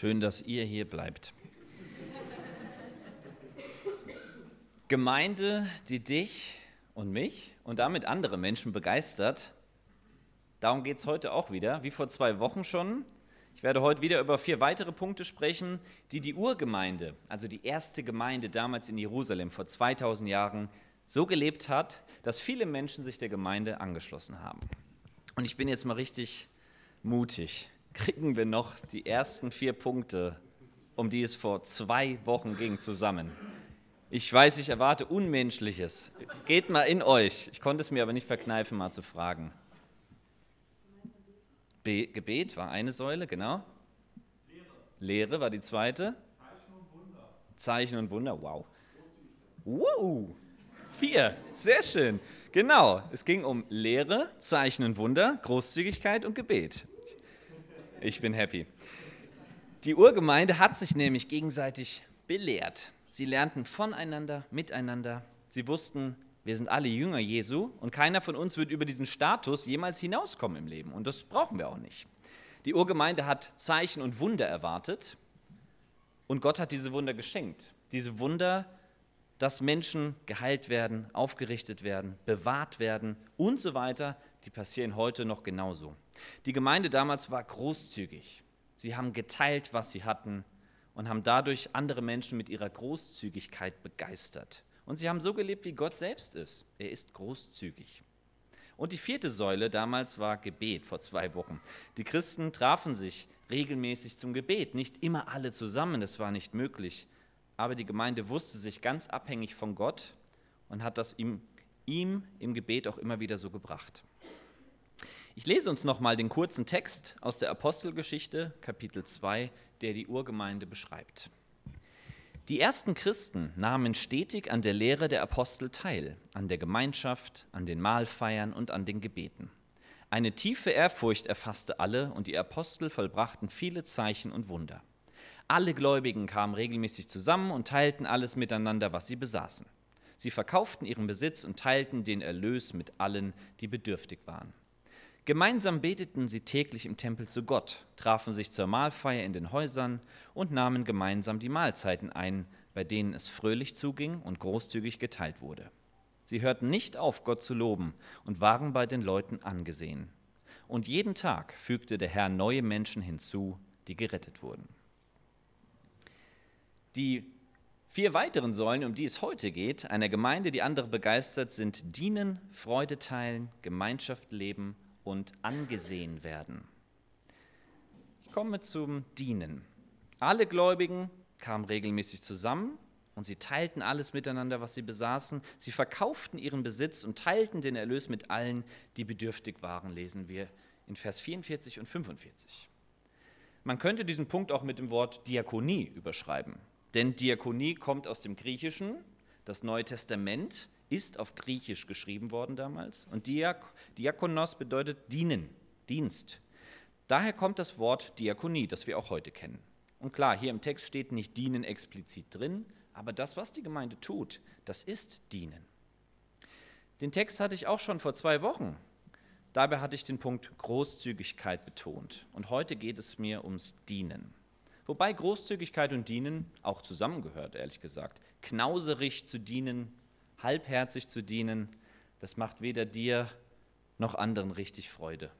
Schön, dass ihr hier bleibt. Gemeinde, die dich und mich und damit andere Menschen begeistert. Darum geht es heute auch wieder, wie vor zwei Wochen schon. Ich werde heute wieder über vier weitere Punkte sprechen, die die Urgemeinde, also die erste Gemeinde damals in Jerusalem vor 2000 Jahren, so gelebt hat, dass viele Menschen sich der Gemeinde angeschlossen haben. Und ich bin jetzt mal richtig mutig kriegen wir noch die ersten vier Punkte, um die es vor zwei Wochen ging, zusammen. Ich weiß, ich erwarte Unmenschliches. Geht mal in euch. Ich konnte es mir aber nicht verkneifen, mal zu fragen. Be Gebet war eine Säule, genau. Lehre. Lehre war die zweite. Zeichen und Wunder. Zeichen und Wunder, wow. Wow, vier, sehr schön. Genau, es ging um Lehre, Zeichen und Wunder, Großzügigkeit und Gebet. Ich bin happy. Die Urgemeinde hat sich nämlich gegenseitig belehrt. Sie lernten voneinander, miteinander. Sie wussten, wir sind alle Jünger Jesu und keiner von uns wird über diesen Status jemals hinauskommen im Leben. Und das brauchen wir auch nicht. Die Urgemeinde hat Zeichen und Wunder erwartet und Gott hat diese Wunder geschenkt. Diese Wunder, dass Menschen geheilt werden, aufgerichtet werden, bewahrt werden und so weiter, die passieren heute noch genauso. Die Gemeinde damals war großzügig. Sie haben geteilt, was sie hatten und haben dadurch andere Menschen mit ihrer Großzügigkeit begeistert. Und sie haben so gelebt, wie Gott selbst ist. Er ist großzügig. Und die vierte Säule damals war Gebet vor zwei Wochen. Die Christen trafen sich regelmäßig zum Gebet. Nicht immer alle zusammen, das war nicht möglich. Aber die Gemeinde wusste sich ganz abhängig von Gott und hat das ihm, ihm im Gebet auch immer wieder so gebracht. Ich lese uns nochmal den kurzen Text aus der Apostelgeschichte, Kapitel 2, der die Urgemeinde beschreibt. Die ersten Christen nahmen stetig an der Lehre der Apostel teil, an der Gemeinschaft, an den Mahlfeiern und an den Gebeten. Eine tiefe Ehrfurcht erfasste alle und die Apostel vollbrachten viele Zeichen und Wunder. Alle Gläubigen kamen regelmäßig zusammen und teilten alles miteinander, was sie besaßen. Sie verkauften ihren Besitz und teilten den Erlös mit allen, die bedürftig waren. Gemeinsam beteten sie täglich im Tempel zu Gott, trafen sich zur Mahlfeier in den Häusern und nahmen gemeinsam die Mahlzeiten ein, bei denen es fröhlich zuging und großzügig geteilt wurde. Sie hörten nicht auf, Gott zu loben und waren bei den Leuten angesehen. Und jeden Tag fügte der Herr neue Menschen hinzu, die gerettet wurden. Die vier weiteren Säulen, um die es heute geht, einer Gemeinde, die andere begeistert, sind Dienen, Freude teilen, Gemeinschaft leben und angesehen werden. Ich komme zum Dienen. Alle Gläubigen kamen regelmäßig zusammen und sie teilten alles miteinander, was sie besaßen. Sie verkauften ihren Besitz und teilten den Erlös mit allen, die bedürftig waren, lesen wir in Vers 44 und 45. Man könnte diesen Punkt auch mit dem Wort Diakonie überschreiben. Denn Diakonie kommt aus dem Griechischen. Das Neue Testament ist auf Griechisch geschrieben worden damals. Und Diak Diakonos bedeutet dienen, Dienst. Daher kommt das Wort Diakonie, das wir auch heute kennen. Und klar, hier im Text steht nicht dienen explizit drin, aber das, was die Gemeinde tut, das ist dienen. Den Text hatte ich auch schon vor zwei Wochen. Dabei hatte ich den Punkt Großzügigkeit betont. Und heute geht es mir ums Dienen. Wobei Großzügigkeit und Dienen auch zusammengehört, ehrlich gesagt. Knauserig zu dienen halbherzig zu dienen, das macht weder dir noch anderen richtig Freude.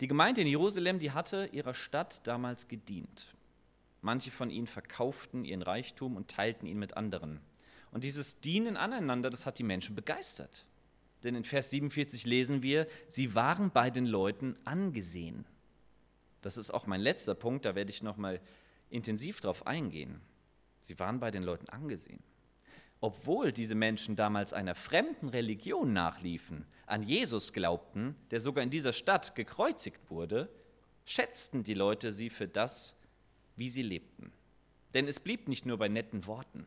Die Gemeinde in Jerusalem, die hatte ihrer Stadt damals gedient. Manche von ihnen verkauften ihren Reichtum und teilten ihn mit anderen. Und dieses Dienen aneinander, das hat die Menschen begeistert. Denn in Vers 47 lesen wir, sie waren bei den Leuten angesehen. Das ist auch mein letzter Punkt, da werde ich nochmal intensiv drauf eingehen. Sie waren bei den Leuten angesehen obwohl diese Menschen damals einer fremden Religion nachliefen, an Jesus glaubten, der sogar in dieser Stadt gekreuzigt wurde, schätzten die Leute sie für das, wie sie lebten. Denn es blieb nicht nur bei netten Worten.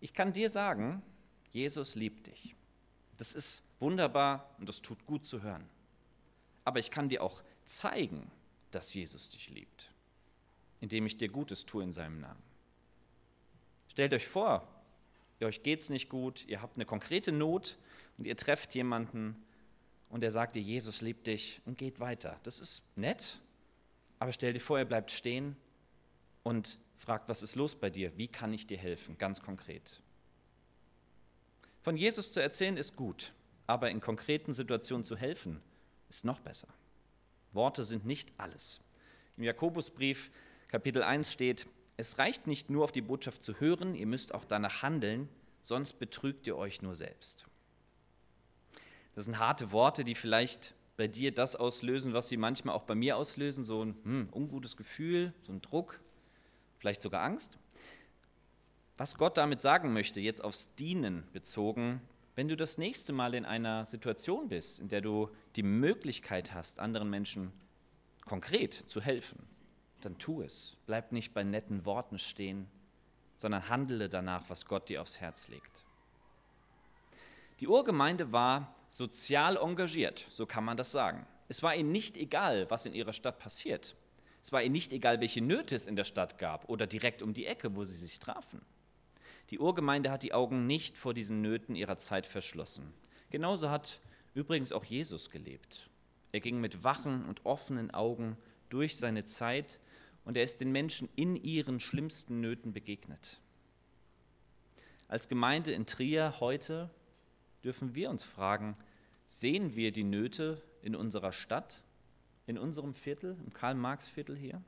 Ich kann dir sagen, Jesus liebt dich. Das ist wunderbar und das tut gut zu hören. Aber ich kann dir auch zeigen, dass Jesus dich liebt, indem ich dir Gutes tue in seinem Namen. Stellt euch vor, euch geht es nicht gut, ihr habt eine konkrete Not und ihr trefft jemanden und der sagt dir, Jesus liebt dich und geht weiter. Das ist nett, Aber stell dir vor, er bleibt stehen und fragt, was ist los bei dir? Wie kann ich dir helfen? Ganz konkret. Von Jesus zu erzählen ist gut, aber in konkreten Situationen zu helfen ist noch besser. Worte sind nicht alles. Im Jakobusbrief Kapitel 1 steht, es reicht nicht nur auf die Botschaft zu hören, ihr müsst auch danach handeln, sonst betrügt ihr euch nur selbst. Das sind harte Worte, die vielleicht bei dir das auslösen, was sie manchmal auch bei mir auslösen, so ein hm, ungutes Gefühl, so ein Druck, vielleicht sogar Angst. Was Gott damit sagen möchte, jetzt aufs Dienen bezogen, wenn du das nächste Mal in einer Situation bist, in der du die Möglichkeit hast, anderen Menschen konkret zu helfen, dann tu es. Bleib nicht bei netten Worten stehen, sondern handle danach, was Gott dir aufs Herz legt. Die Urgemeinde war sozial engagiert, so kann man das sagen. Es war ihnen nicht egal, was in ihrer Stadt passiert. Es war ihnen nicht egal, welche Nöte es in der Stadt gab oder direkt um die Ecke, wo sie sich trafen. Die Urgemeinde hat die Augen nicht vor diesen Nöten ihrer Zeit verschlossen. Genauso hat übrigens auch Jesus gelebt. Er ging mit wachen und offenen Augen durch seine Zeit und er ist den Menschen in ihren schlimmsten Nöten begegnet. Als Gemeinde in Trier heute dürfen wir uns fragen, sehen wir die Nöte in unserer Stadt, in unserem Viertel, im Karl-Marx-Viertel hier?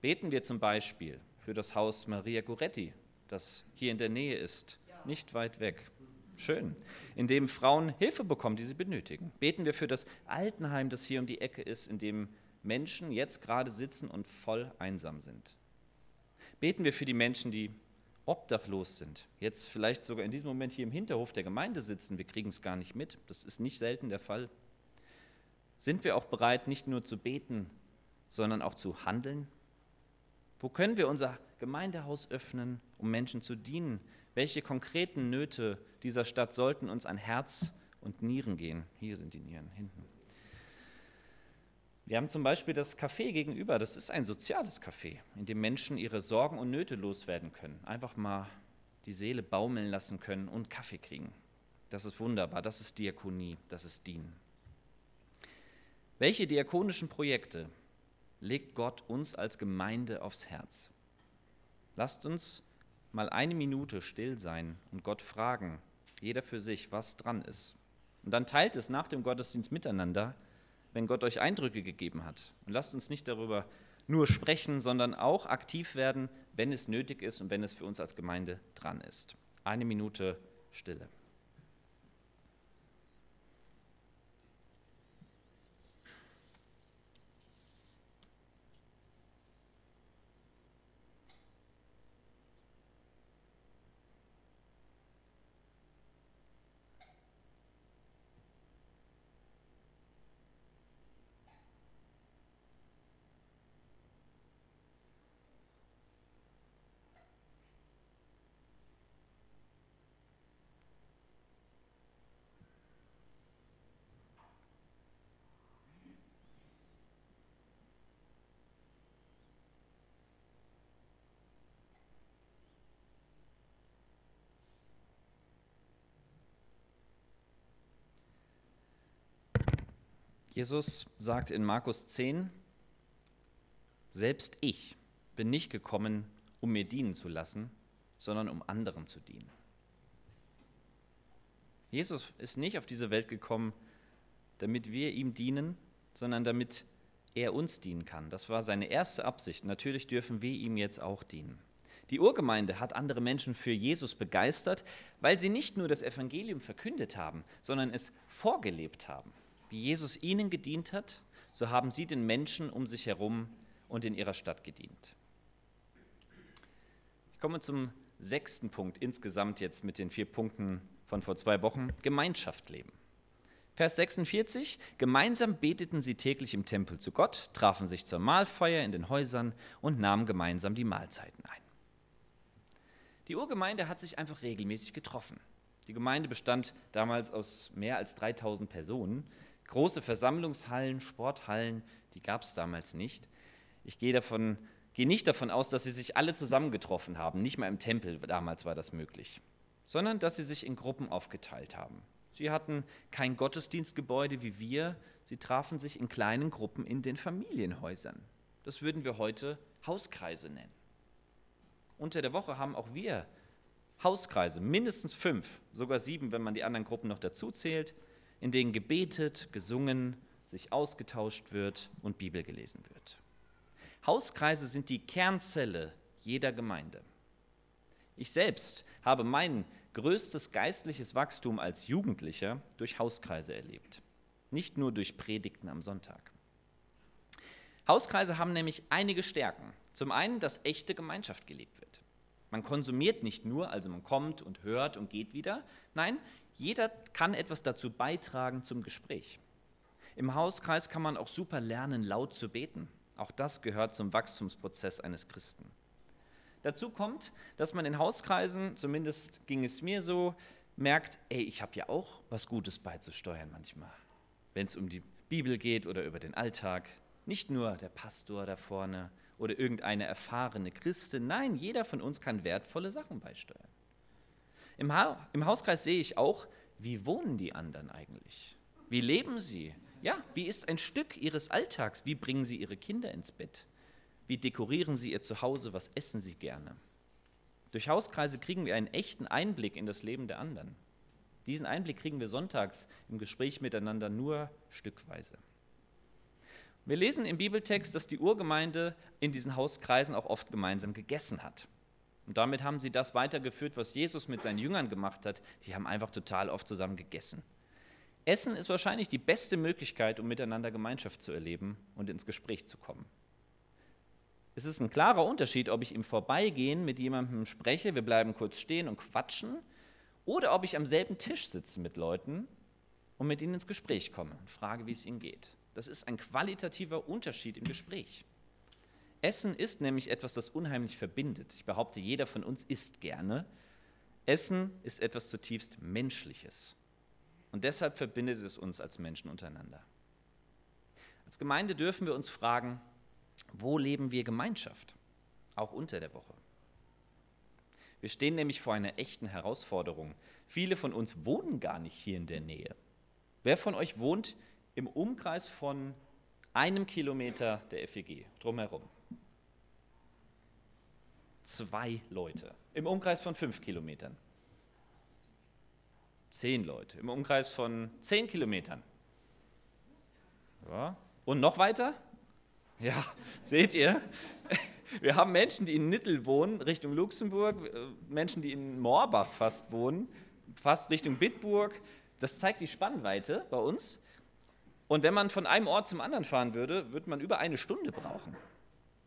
Beten wir zum Beispiel für das Haus Maria Goretti, das hier in der Nähe ist, nicht weit weg. Schön. In dem Frauen Hilfe bekommen, die sie benötigen. Beten wir für das Altenheim, das hier um die Ecke ist, in dem Menschen jetzt gerade sitzen und voll einsam sind. Beten wir für die Menschen, die obdachlos sind, jetzt vielleicht sogar in diesem Moment hier im Hinterhof der Gemeinde sitzen, wir kriegen es gar nicht mit, das ist nicht selten der Fall. Sind wir auch bereit, nicht nur zu beten, sondern auch zu handeln? Wo können wir unser Gemeindehaus öffnen, um Menschen zu dienen? Welche konkreten Nöte dieser Stadt sollten uns an Herz und Nieren gehen? Hier sind die Nieren hinten. Wir haben zum Beispiel das Café gegenüber. Das ist ein soziales Café, in dem Menschen ihre Sorgen und Nöte loswerden können. Einfach mal die Seele baumeln lassen können und Kaffee kriegen. Das ist wunderbar. Das ist Diakonie. Das ist Dienen. Welche diakonischen Projekte legt Gott uns als Gemeinde aufs Herz. Lasst uns mal eine Minute still sein und Gott fragen, jeder für sich, was dran ist. Und dann teilt es nach dem Gottesdienst miteinander, wenn Gott euch Eindrücke gegeben hat. Und lasst uns nicht darüber nur sprechen, sondern auch aktiv werden, wenn es nötig ist und wenn es für uns als Gemeinde dran ist. Eine Minute Stille. Jesus sagt in Markus 10, selbst ich bin nicht gekommen, um mir dienen zu lassen, sondern um anderen zu dienen. Jesus ist nicht auf diese Welt gekommen, damit wir ihm dienen, sondern damit er uns dienen kann. Das war seine erste Absicht. Natürlich dürfen wir ihm jetzt auch dienen. Die Urgemeinde hat andere Menschen für Jesus begeistert, weil sie nicht nur das Evangelium verkündet haben, sondern es vorgelebt haben. Wie Jesus ihnen gedient hat, so haben sie den Menschen um sich herum und in ihrer Stadt gedient. Ich komme zum sechsten Punkt insgesamt jetzt mit den vier Punkten von vor zwei Wochen, Gemeinschaft leben. Vers 46, gemeinsam beteten sie täglich im Tempel zu Gott, trafen sich zur Mahlfeier in den Häusern und nahmen gemeinsam die Mahlzeiten ein. Die Urgemeinde hat sich einfach regelmäßig getroffen. Die Gemeinde bestand damals aus mehr als 3000 Personen, Große Versammlungshallen, Sporthallen, die gab es damals nicht. Ich gehe, davon, gehe nicht davon aus, dass sie sich alle zusammengetroffen haben, nicht mal im Tempel, damals war das möglich, sondern dass sie sich in Gruppen aufgeteilt haben. Sie hatten kein Gottesdienstgebäude wie wir. Sie trafen sich in kleinen Gruppen in den Familienhäusern. Das würden wir heute Hauskreise nennen. Unter der Woche haben auch wir Hauskreise, mindestens fünf, sogar sieben, wenn man die anderen Gruppen noch dazu zählt, in denen gebetet, gesungen, sich ausgetauscht wird und Bibel gelesen wird. Hauskreise sind die Kernzelle jeder Gemeinde. Ich selbst habe mein größtes geistliches Wachstum als Jugendlicher durch Hauskreise erlebt, nicht nur durch Predigten am Sonntag. Hauskreise haben nämlich einige Stärken. Zum einen, dass echte Gemeinschaft gelebt wird. Man konsumiert nicht nur, also man kommt und hört und geht wieder. Nein, jeder kann etwas dazu beitragen zum Gespräch. Im Hauskreis kann man auch super lernen, laut zu beten. Auch das gehört zum Wachstumsprozess eines Christen. Dazu kommt, dass man in Hauskreisen, zumindest ging es mir so, merkt, ey, ich habe ja auch was Gutes beizusteuern manchmal, wenn es um die Bibel geht oder über den Alltag. Nicht nur der Pastor da vorne oder irgendeine erfahrene Christin, nein, jeder von uns kann wertvolle Sachen beisteuern. Im, ha Im Hauskreis sehe ich auch, wie wohnen die anderen eigentlich? Wie leben sie? Ja, wie ist ein Stück ihres Alltags? Wie bringen sie ihre Kinder ins Bett? Wie dekorieren sie ihr Zuhause? Was essen sie gerne? Durch Hauskreise kriegen wir einen echten Einblick in das Leben der anderen. Diesen Einblick kriegen wir sonntags im Gespräch miteinander nur stückweise. Wir lesen im Bibeltext, dass die Urgemeinde in diesen Hauskreisen auch oft gemeinsam gegessen hat. Und damit haben sie das weitergeführt, was Jesus mit seinen Jüngern gemacht hat. Die haben einfach total oft zusammen gegessen. Essen ist wahrscheinlich die beste Möglichkeit, um miteinander Gemeinschaft zu erleben und ins Gespräch zu kommen. Es ist ein klarer Unterschied, ob ich im Vorbeigehen mit jemandem spreche, wir bleiben kurz stehen und quatschen, oder ob ich am selben Tisch sitze mit Leuten und mit ihnen ins Gespräch komme und frage, wie es ihnen geht. Das ist ein qualitativer Unterschied im Gespräch. Essen ist nämlich etwas, das unheimlich verbindet. Ich behaupte, jeder von uns isst gerne. Essen ist etwas zutiefst Menschliches. Und deshalb verbindet es uns als Menschen untereinander. Als Gemeinde dürfen wir uns fragen, wo leben wir Gemeinschaft? Auch unter der Woche. Wir stehen nämlich vor einer echten Herausforderung. Viele von uns wohnen gar nicht hier in der Nähe. Wer von euch wohnt im Umkreis von einem Kilometer der FEG drumherum? Zwei Leute. Im Umkreis von fünf Kilometern. Zehn Leute im Umkreis von zehn Kilometern. Ja. Und noch weiter? Ja, seht ihr? Wir haben Menschen, die in Nittel wohnen, Richtung Luxemburg, äh, Menschen, die in Moorbach fast wohnen, fast Richtung Bitburg. Das zeigt die Spannweite bei uns. Und wenn man von einem Ort zum anderen fahren würde, würde man über eine Stunde brauchen.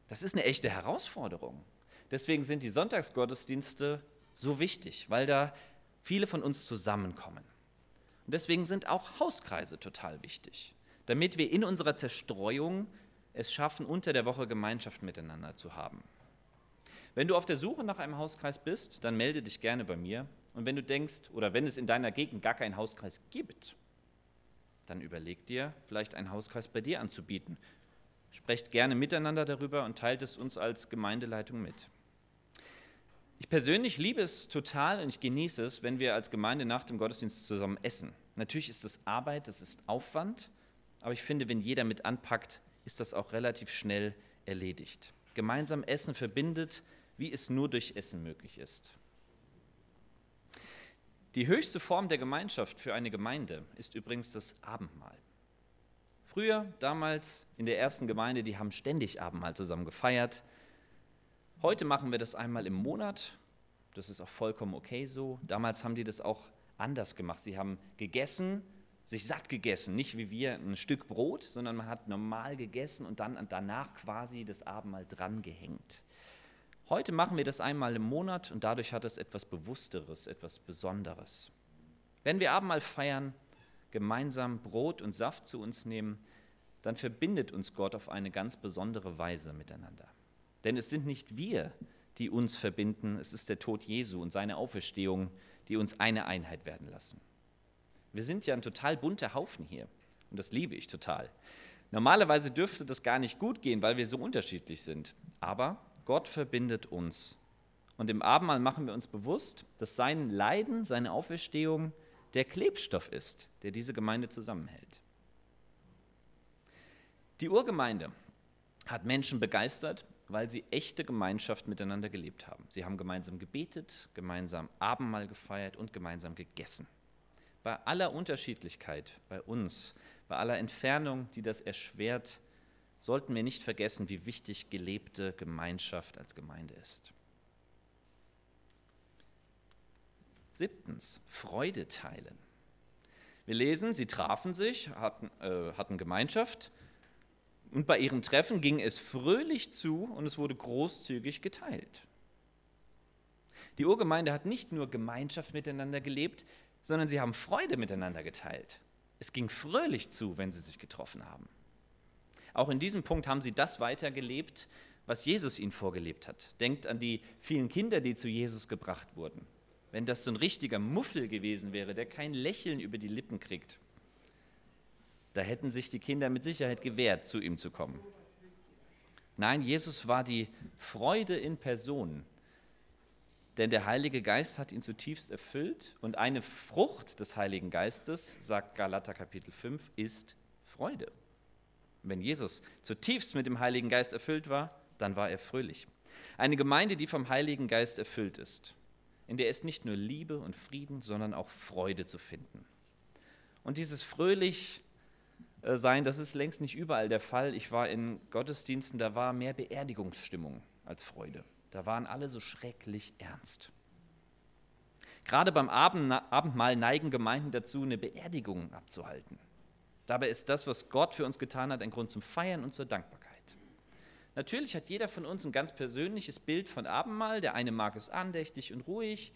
Das ist eine echte Herausforderung. Deswegen sind die Sonntagsgottesdienste so wichtig, weil da viele von uns zusammenkommen. Und deswegen sind auch Hauskreise total wichtig, damit wir in unserer Zerstreuung es schaffen, unter der Woche Gemeinschaft miteinander zu haben. Wenn du auf der Suche nach einem Hauskreis bist, dann melde dich gerne bei mir. Und wenn du denkst, oder wenn es in deiner Gegend gar keinen Hauskreis gibt, dann überleg dir, vielleicht einen Hauskreis bei dir anzubieten. Sprecht gerne miteinander darüber und teilt es uns als Gemeindeleitung mit. Ich persönlich liebe es total und ich genieße es, wenn wir als Gemeinde nach dem Gottesdienst zusammen essen. Natürlich ist das Arbeit, das ist Aufwand, aber ich finde, wenn jeder mit anpackt, ist das auch relativ schnell erledigt. Gemeinsam Essen verbindet, wie es nur durch Essen möglich ist. Die höchste Form der Gemeinschaft für eine Gemeinde ist übrigens das Abendmahl. Früher, damals in der ersten Gemeinde, die haben ständig Abendmahl zusammen gefeiert. Heute machen wir das einmal im Monat. Das ist auch vollkommen okay so. Damals haben die das auch anders gemacht. Sie haben gegessen, sich satt gegessen, nicht wie wir ein Stück Brot, sondern man hat normal gegessen und dann danach quasi das Abendmahl dran gehängt. Heute machen wir das einmal im Monat und dadurch hat es etwas Bewussteres, etwas Besonderes. Wenn wir Abendmahl feiern, gemeinsam Brot und Saft zu uns nehmen, dann verbindet uns Gott auf eine ganz besondere Weise miteinander. Denn es sind nicht wir, die uns verbinden, es ist der Tod Jesu und seine Auferstehung, die uns eine Einheit werden lassen. Wir sind ja ein total bunter Haufen hier und das liebe ich total. Normalerweise dürfte das gar nicht gut gehen, weil wir so unterschiedlich sind. Aber Gott verbindet uns. Und im Abendmahl machen wir uns bewusst, dass sein Leiden, seine Auferstehung der Klebstoff ist, der diese Gemeinde zusammenhält. Die Urgemeinde hat Menschen begeistert, weil sie echte Gemeinschaft miteinander gelebt haben. Sie haben gemeinsam gebetet, gemeinsam Abendmahl gefeiert und gemeinsam gegessen. Bei aller Unterschiedlichkeit bei uns, bei aller Entfernung, die das erschwert, sollten wir nicht vergessen, wie wichtig gelebte Gemeinschaft als Gemeinde ist. Siebtens, Freude teilen. Wir lesen, sie trafen sich, hatten, äh, hatten Gemeinschaft und bei ihren Treffen ging es fröhlich zu und es wurde großzügig geteilt. Die Urgemeinde hat nicht nur Gemeinschaft miteinander gelebt, sondern sie haben Freude miteinander geteilt. Es ging fröhlich zu, wenn sie sich getroffen haben. Auch in diesem Punkt haben sie das weitergelebt, was Jesus ihnen vorgelebt hat. Denkt an die vielen Kinder, die zu Jesus gebracht wurden. Wenn das so ein richtiger Muffel gewesen wäre, der kein Lächeln über die Lippen kriegt, da hätten sich die Kinder mit Sicherheit gewehrt, zu ihm zu kommen. Nein, Jesus war die Freude in Person, denn der Heilige Geist hat ihn zutiefst erfüllt und eine Frucht des Heiligen Geistes, sagt Galater Kapitel 5, ist Freude. Wenn Jesus zutiefst mit dem Heiligen Geist erfüllt war, dann war er fröhlich. Eine Gemeinde, die vom Heiligen Geist erfüllt ist, in der ist nicht nur Liebe und Frieden, sondern auch Freude zu finden. Und dieses fröhlich sein, das ist längst nicht überall der Fall. Ich war in Gottesdiensten, da war mehr Beerdigungsstimmung als Freude. Da waren alle so schrecklich ernst. Gerade beim Abendmahl neigen Gemeinden dazu, eine Beerdigung abzuhalten. Dabei ist das, was Gott für uns getan hat, ein Grund zum Feiern und zur Dankbarkeit. Natürlich hat jeder von uns ein ganz persönliches Bild von Abendmahl. Der eine mag es andächtig und ruhig,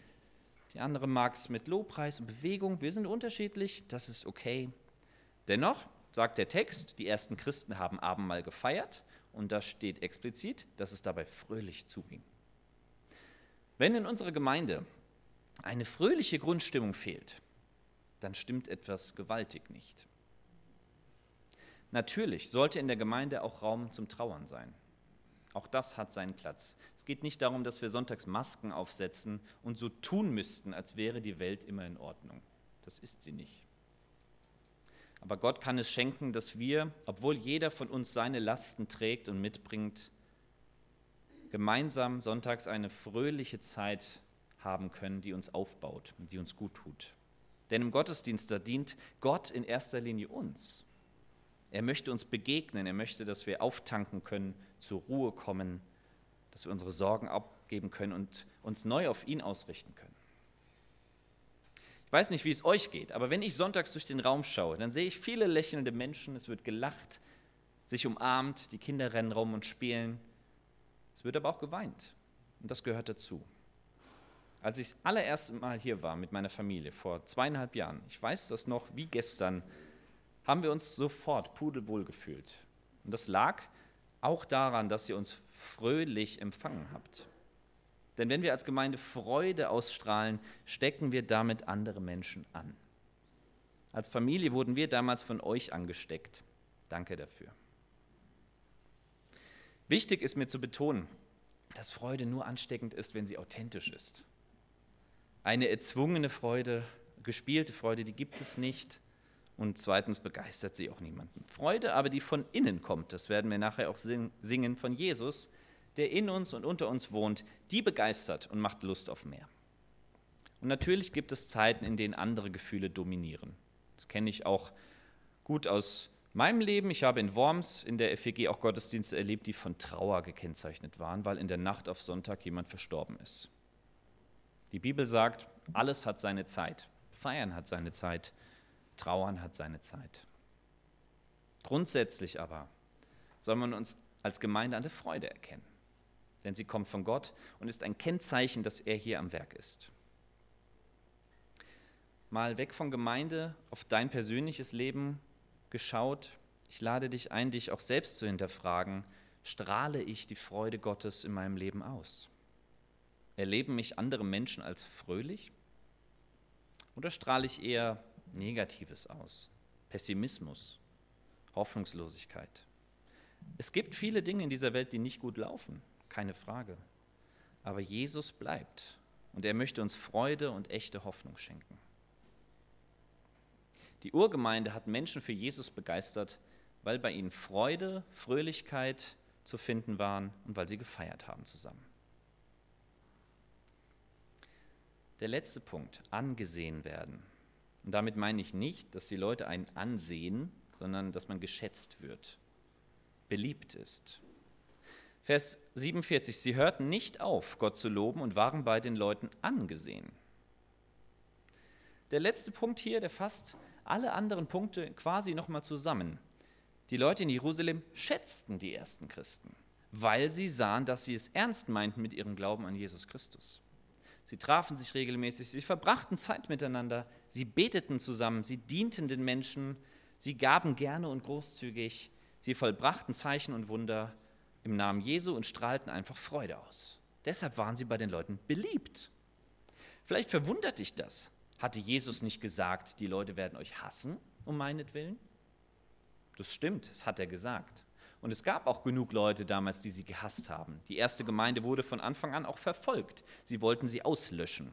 die andere mag es mit Lobpreis und Bewegung. Wir sind unterschiedlich, das ist okay. Dennoch sagt der Text, die ersten Christen haben Abendmahl gefeiert und da steht explizit, dass es dabei fröhlich zuging. Wenn in unserer Gemeinde eine fröhliche Grundstimmung fehlt, dann stimmt etwas gewaltig nicht. Natürlich sollte in der Gemeinde auch Raum zum Trauern sein. Auch das hat seinen Platz. Es geht nicht darum, dass wir sonntags Masken aufsetzen und so tun müssten, als wäre die Welt immer in Ordnung. Das ist sie nicht. Aber Gott kann es schenken, dass wir, obwohl jeder von uns seine Lasten trägt und mitbringt, gemeinsam sonntags eine fröhliche Zeit haben können, die uns aufbaut und die uns gut tut. Denn im Gottesdienst, da dient Gott in erster Linie uns. Er möchte uns begegnen, er möchte, dass wir auftanken können, zur Ruhe kommen, dass wir unsere Sorgen abgeben können und uns neu auf ihn ausrichten können. Weiß nicht, wie es euch geht, aber wenn ich sonntags durch den Raum schaue, dann sehe ich viele lächelnde Menschen, es wird gelacht, sich umarmt, die Kinder rennen rum und spielen. Es wird aber auch geweint und das gehört dazu. Als ich das allererste Mal hier war mit meiner Familie vor zweieinhalb Jahren, ich weiß das noch wie gestern, haben wir uns sofort pudelwohl gefühlt. Und das lag auch daran, dass ihr uns fröhlich empfangen habt. Denn wenn wir als Gemeinde Freude ausstrahlen, stecken wir damit andere Menschen an. Als Familie wurden wir damals von euch angesteckt. Danke dafür. Wichtig ist mir zu betonen, dass Freude nur ansteckend ist, wenn sie authentisch ist. Eine erzwungene Freude, gespielte Freude, die gibt es nicht. Und zweitens begeistert sie auch niemanden. Freude aber, die von innen kommt, das werden wir nachher auch singen von Jesus, der in uns und unter uns wohnt, die begeistert und macht Lust auf mehr. Und natürlich gibt es Zeiten, in denen andere Gefühle dominieren. Das kenne ich auch gut aus meinem Leben. Ich habe in Worms in der FEG auch Gottesdienste erlebt, die von Trauer gekennzeichnet waren, weil in der Nacht auf Sonntag jemand verstorben ist. Die Bibel sagt, alles hat seine Zeit. Feiern hat seine Zeit. Trauern hat seine Zeit. Grundsätzlich aber soll man uns als Gemeinde an der Freude erkennen, denn sie kommt von Gott und ist ein Kennzeichen, dass er hier am Werk ist. Mal weg von Gemeinde auf dein persönliches Leben geschaut. Ich lade dich ein, dich auch selbst zu hinterfragen, strahle ich die Freude Gottes in meinem Leben aus? Erleben mich andere Menschen als fröhlich? Oder strahle ich eher Negatives aus, Pessimismus, Hoffnungslosigkeit. Es gibt viele Dinge in dieser Welt, die nicht gut laufen, keine Frage. Aber Jesus bleibt und er möchte uns Freude und echte Hoffnung schenken. Die Urgemeinde hat Menschen für Jesus begeistert, weil bei ihnen Freude, Fröhlichkeit zu finden waren und weil sie gefeiert haben zusammen. Der letzte Punkt, angesehen werden. Und damit meine ich nicht, dass die Leute einen ansehen, sondern dass man geschätzt wird, beliebt ist. Vers 47, sie hörten nicht auf, Gott zu loben und waren bei den Leuten angesehen. Der letzte Punkt hier, der fasst alle anderen Punkte quasi nochmal zusammen. Die Leute in Jerusalem schätzten die ersten Christen, weil sie sahen, dass sie es ernst meinten mit ihrem Glauben an Jesus Christus. Sie trafen sich regelmäßig, sie verbrachten Zeit miteinander, sie beteten zusammen, sie dienten den Menschen, sie gaben gerne und großzügig, sie vollbrachten Zeichen und Wunder im Namen Jesu und strahlten einfach Freude aus. Deshalb waren sie bei den Leuten beliebt. Vielleicht verwundert dich das. Hatte Jesus nicht gesagt, die Leute werden euch hassen um meinetwillen? Das stimmt, das hat er gesagt. Und es gab auch genug Leute damals, die sie gehasst haben. Die erste Gemeinde wurde von Anfang an auch verfolgt. Sie wollten sie auslöschen.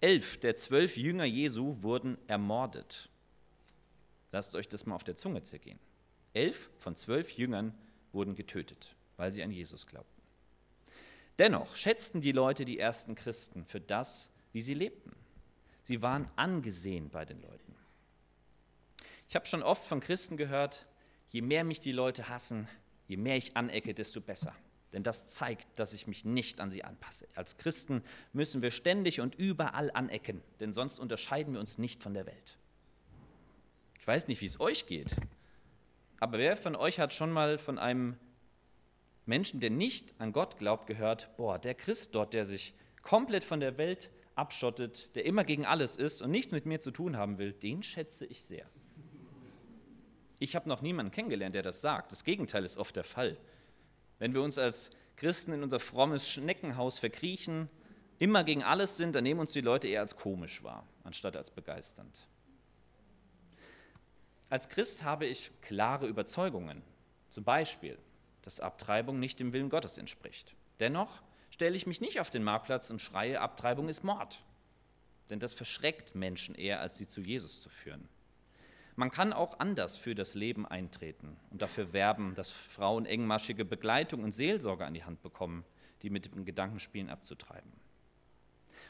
Elf der zwölf Jünger Jesu wurden ermordet. Lasst euch das mal auf der Zunge zergehen. Elf von zwölf Jüngern wurden getötet, weil sie an Jesus glaubten. Dennoch schätzten die Leute die ersten Christen für das, wie sie lebten. Sie waren angesehen bei den Leuten. Ich habe schon oft von Christen gehört, je mehr mich die Leute hassen, je mehr ich anecke, desto besser. Denn das zeigt, dass ich mich nicht an sie anpasse. Als Christen müssen wir ständig und überall anecken, denn sonst unterscheiden wir uns nicht von der Welt. Ich weiß nicht, wie es euch geht, aber wer von euch hat schon mal von einem Menschen, der nicht an Gott glaubt, gehört, boah, der Christ dort, der sich komplett von der Welt abschottet, der immer gegen alles ist und nichts mit mir zu tun haben will, den schätze ich sehr. Ich habe noch niemanden kennengelernt, der das sagt. Das Gegenteil ist oft der Fall. Wenn wir uns als Christen in unser frommes Schneckenhaus verkriechen, immer gegen alles sind, dann nehmen uns die Leute eher als komisch wahr, anstatt als begeisternd. Als Christ habe ich klare Überzeugungen. Zum Beispiel, dass Abtreibung nicht dem Willen Gottes entspricht. Dennoch stelle ich mich nicht auf den Marktplatz und schreie, Abtreibung ist Mord. Denn das verschreckt Menschen eher, als sie zu Jesus zu führen. Man kann auch anders für das Leben eintreten und dafür werben, dass Frauen engmaschige Begleitung und Seelsorge an die Hand bekommen, die mit dem Gedankenspielen abzutreiben.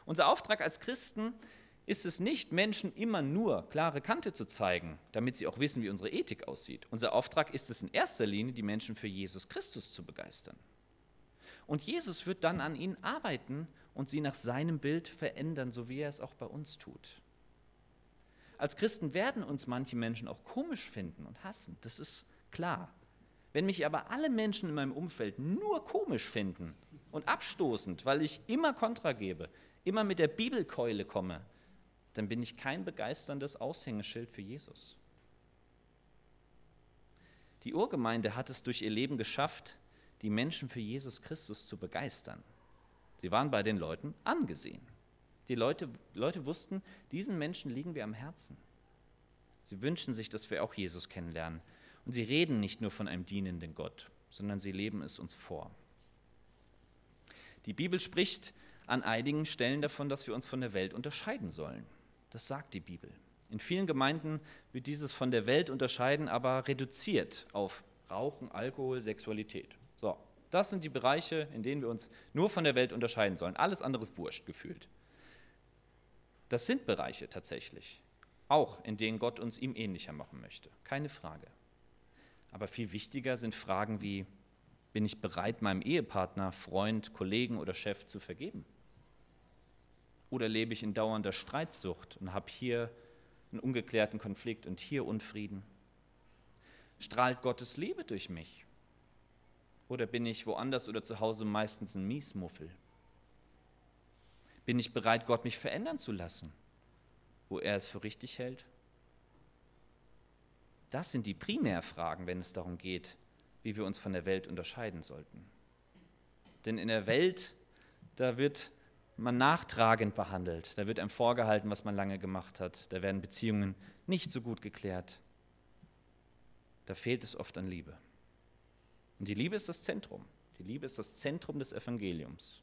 Unser Auftrag als Christen ist es nicht, Menschen immer nur klare Kante zu zeigen, damit sie auch wissen, wie unsere Ethik aussieht. Unser Auftrag ist es in erster Linie, die Menschen für Jesus Christus zu begeistern. Und Jesus wird dann an ihnen arbeiten und sie nach seinem Bild verändern, so wie er es auch bei uns tut. Als Christen werden uns manche Menschen auch komisch finden und hassen, das ist klar. Wenn mich aber alle Menschen in meinem Umfeld nur komisch finden und abstoßend, weil ich immer Kontra gebe, immer mit der Bibelkeule komme, dann bin ich kein begeisterndes Aushängeschild für Jesus. Die Urgemeinde hat es durch ihr Leben geschafft, die Menschen für Jesus Christus zu begeistern. Sie waren bei den Leuten angesehen. Die Leute, Leute wussten, diesen Menschen liegen wir am Herzen. Sie wünschen sich, dass wir auch Jesus kennenlernen. Und sie reden nicht nur von einem dienenden Gott, sondern sie leben es uns vor. Die Bibel spricht an einigen Stellen davon, dass wir uns von der Welt unterscheiden sollen. Das sagt die Bibel. In vielen Gemeinden wird dieses von der Welt unterscheiden aber reduziert auf Rauchen, Alkohol, Sexualität. So, das sind die Bereiche, in denen wir uns nur von der Welt unterscheiden sollen. Alles andere ist wurscht gefühlt. Das sind Bereiche tatsächlich, auch in denen Gott uns ihm ähnlicher machen möchte, keine Frage. Aber viel wichtiger sind Fragen wie, bin ich bereit, meinem Ehepartner, Freund, Kollegen oder Chef zu vergeben? Oder lebe ich in dauernder Streitsucht und habe hier einen ungeklärten Konflikt und hier Unfrieden? Strahlt Gottes Liebe durch mich? Oder bin ich woanders oder zu Hause meistens ein Miesmuffel? Bin ich bereit, Gott mich verändern zu lassen, wo er es für richtig hält? Das sind die Primärfragen, wenn es darum geht, wie wir uns von der Welt unterscheiden sollten. Denn in der Welt, da wird man nachtragend behandelt, da wird einem vorgehalten, was man lange gemacht hat, da werden Beziehungen nicht so gut geklärt. Da fehlt es oft an Liebe. Und die Liebe ist das Zentrum. Die Liebe ist das Zentrum des Evangeliums.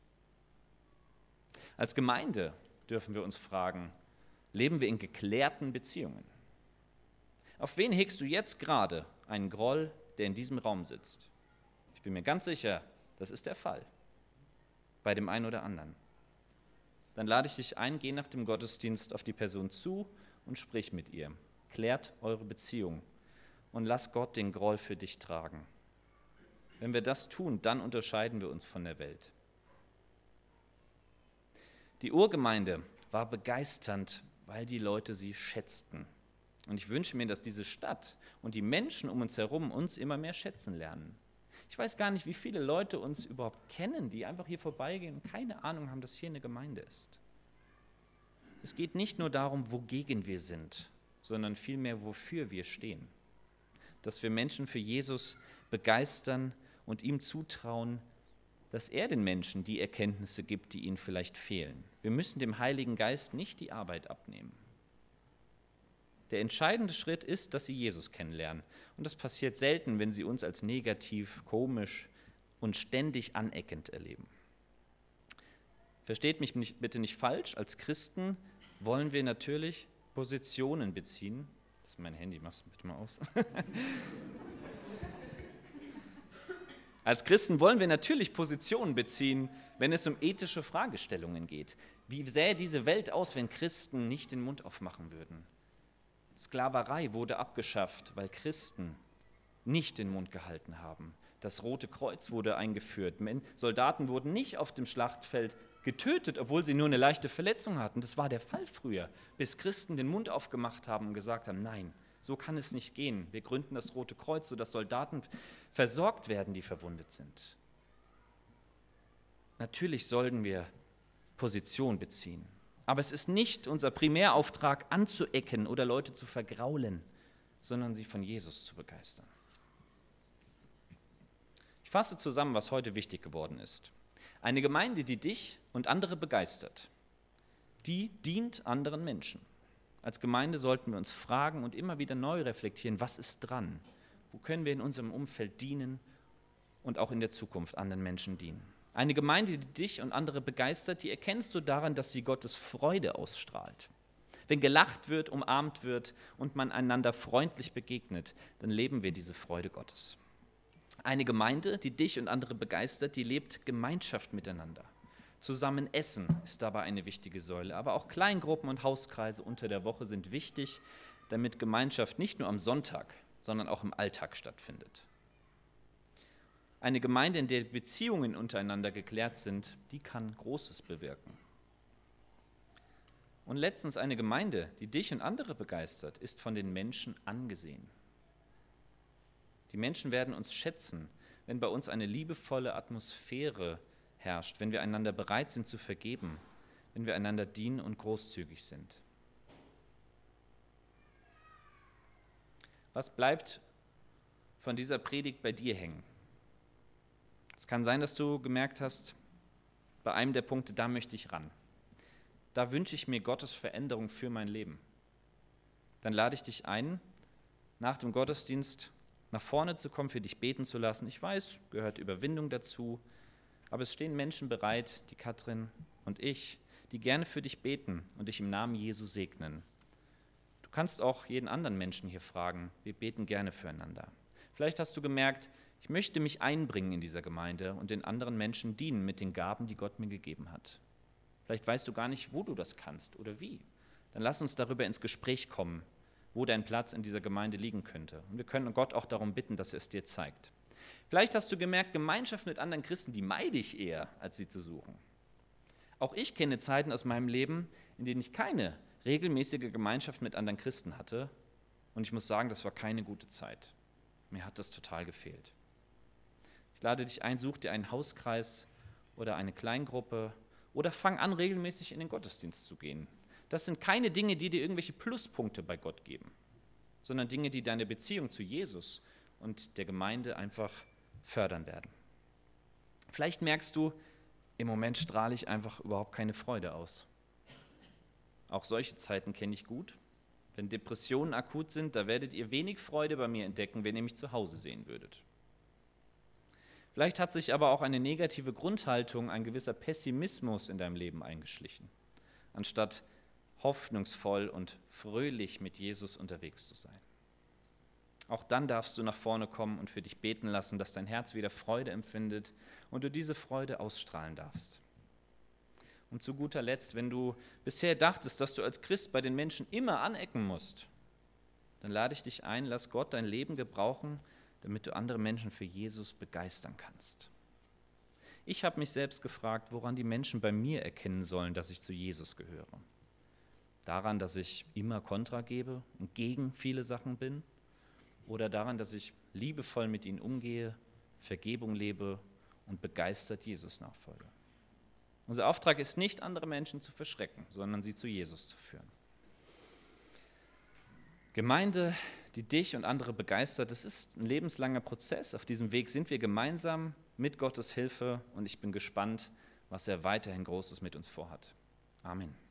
Als Gemeinde dürfen wir uns fragen, leben wir in geklärten Beziehungen? Auf wen hegst du jetzt gerade einen Groll, der in diesem Raum sitzt? Ich bin mir ganz sicher, das ist der Fall. Bei dem einen oder anderen. Dann lade ich dich ein, geh nach dem Gottesdienst auf die Person zu und sprich mit ihr. Klärt eure Beziehung und lass Gott den Groll für dich tragen. Wenn wir das tun, dann unterscheiden wir uns von der Welt. Die Urgemeinde war begeisternd, weil die Leute sie schätzten. Und ich wünsche mir, dass diese Stadt und die Menschen um uns herum uns immer mehr schätzen lernen. Ich weiß gar nicht, wie viele Leute uns überhaupt kennen, die einfach hier vorbeigehen und keine Ahnung haben, dass hier eine Gemeinde ist. Es geht nicht nur darum, wogegen wir sind, sondern vielmehr, wofür wir stehen. Dass wir Menschen für Jesus begeistern und ihm zutrauen, dass er den Menschen die Erkenntnisse gibt, die ihnen vielleicht fehlen. Wir müssen dem Heiligen Geist nicht die Arbeit abnehmen. Der entscheidende Schritt ist, dass sie Jesus kennenlernen. Und das passiert selten, wenn sie uns als negativ, komisch und ständig aneckend erleben. Versteht mich nicht, bitte nicht falsch, als Christen wollen wir natürlich Positionen beziehen. Das ist mein Handy, mach's bitte mal aus. Als Christen wollen wir natürlich Positionen beziehen, wenn es um ethische Fragestellungen geht. Wie sähe diese Welt aus, wenn Christen nicht den Mund aufmachen würden? Sklaverei wurde abgeschafft, weil Christen nicht den Mund gehalten haben. Das Rote Kreuz wurde eingeführt. Soldaten wurden nicht auf dem Schlachtfeld getötet, obwohl sie nur eine leichte Verletzung hatten. Das war der Fall früher, bis Christen den Mund aufgemacht haben und gesagt haben, nein, so kann es nicht gehen. Wir gründen das Rote Kreuz, sodass Soldaten versorgt werden, die verwundet sind. Natürlich sollten wir Position beziehen. Aber es ist nicht unser Primärauftrag, anzuecken oder Leute zu vergraulen, sondern sie von Jesus zu begeistern. Ich fasse zusammen, was heute wichtig geworden ist. Eine Gemeinde, die dich und andere begeistert, die dient anderen Menschen. Als Gemeinde sollten wir uns fragen und immer wieder neu reflektieren, was ist dran? Wo können wir in unserem Umfeld dienen und auch in der Zukunft anderen Menschen dienen? Eine Gemeinde, die dich und andere begeistert, die erkennst du daran, dass sie Gottes Freude ausstrahlt. Wenn gelacht wird, umarmt wird und man einander freundlich begegnet, dann leben wir diese Freude Gottes. Eine Gemeinde, die dich und andere begeistert, die lebt Gemeinschaft miteinander. Zusammen essen ist dabei eine wichtige Säule, aber auch Kleingruppen und Hauskreise unter der Woche sind wichtig, damit Gemeinschaft nicht nur am Sonntag, sondern auch im Alltag stattfindet. Eine Gemeinde, in der Beziehungen untereinander geklärt sind, die kann Großes bewirken. Und letztens eine Gemeinde, die dich und andere begeistert, ist von den Menschen angesehen. Die Menschen werden uns schätzen, wenn bei uns eine liebevolle Atmosphäre herrscht, wenn wir einander bereit sind zu vergeben, wenn wir einander dienen und großzügig sind. Was bleibt von dieser Predigt bei dir hängen? Es kann sein, dass du gemerkt hast, bei einem der Punkte, da möchte ich ran. Da wünsche ich mir Gottes Veränderung für mein Leben. Dann lade ich dich ein, nach dem Gottesdienst nach vorne zu kommen, für dich beten zu lassen. Ich weiß, gehört Überwindung dazu, aber es stehen Menschen bereit, die Katrin und ich, die gerne für dich beten und dich im Namen Jesu segnen. Du kannst auch jeden anderen Menschen hier fragen. Wir beten gerne füreinander. Vielleicht hast du gemerkt, ich möchte mich einbringen in dieser Gemeinde und den anderen Menschen dienen mit den Gaben, die Gott mir gegeben hat. Vielleicht weißt du gar nicht, wo du das kannst oder wie. Dann lass uns darüber ins Gespräch kommen, wo dein Platz in dieser Gemeinde liegen könnte. Und wir können Gott auch darum bitten, dass er es dir zeigt. Vielleicht hast du gemerkt, Gemeinschaft mit anderen Christen, die meide ich eher, als sie zu suchen. Auch ich kenne Zeiten aus meinem Leben, in denen ich keine regelmäßige Gemeinschaft mit anderen Christen hatte. Und ich muss sagen, das war keine gute Zeit. Mir hat das total gefehlt. Ich lade dich ein, such dir einen Hauskreis oder eine Kleingruppe oder fang an, regelmäßig in den Gottesdienst zu gehen. Das sind keine Dinge, die dir irgendwelche Pluspunkte bei Gott geben, sondern Dinge, die deine Beziehung zu Jesus und der Gemeinde einfach fördern werden. Vielleicht merkst du, im Moment strahle ich einfach überhaupt keine Freude aus. Auch solche Zeiten kenne ich gut. Wenn Depressionen akut sind, da werdet ihr wenig Freude bei mir entdecken, wenn ihr mich zu Hause sehen würdet. Vielleicht hat sich aber auch eine negative Grundhaltung, ein gewisser Pessimismus in deinem Leben eingeschlichen, anstatt hoffnungsvoll und fröhlich mit Jesus unterwegs zu sein. Auch dann darfst du nach vorne kommen und für dich beten lassen, dass dein Herz wieder Freude empfindet und du diese Freude ausstrahlen darfst. Und zu guter Letzt, wenn du bisher dachtest, dass du als Christ bei den Menschen immer anecken musst, dann lade ich dich ein, lass Gott dein Leben gebrauchen, damit du andere Menschen für Jesus begeistern kannst. Ich habe mich selbst gefragt, woran die Menschen bei mir erkennen sollen, dass ich zu Jesus gehöre. Daran, dass ich immer Kontra gebe und gegen viele Sachen bin? Oder daran, dass ich liebevoll mit ihnen umgehe, Vergebung lebe und begeistert Jesus nachfolge? Unser Auftrag ist nicht, andere Menschen zu verschrecken, sondern sie zu Jesus zu führen. Gemeinde, die dich und andere begeistert, das ist ein lebenslanger Prozess. Auf diesem Weg sind wir gemeinsam mit Gottes Hilfe und ich bin gespannt, was er weiterhin Großes mit uns vorhat. Amen.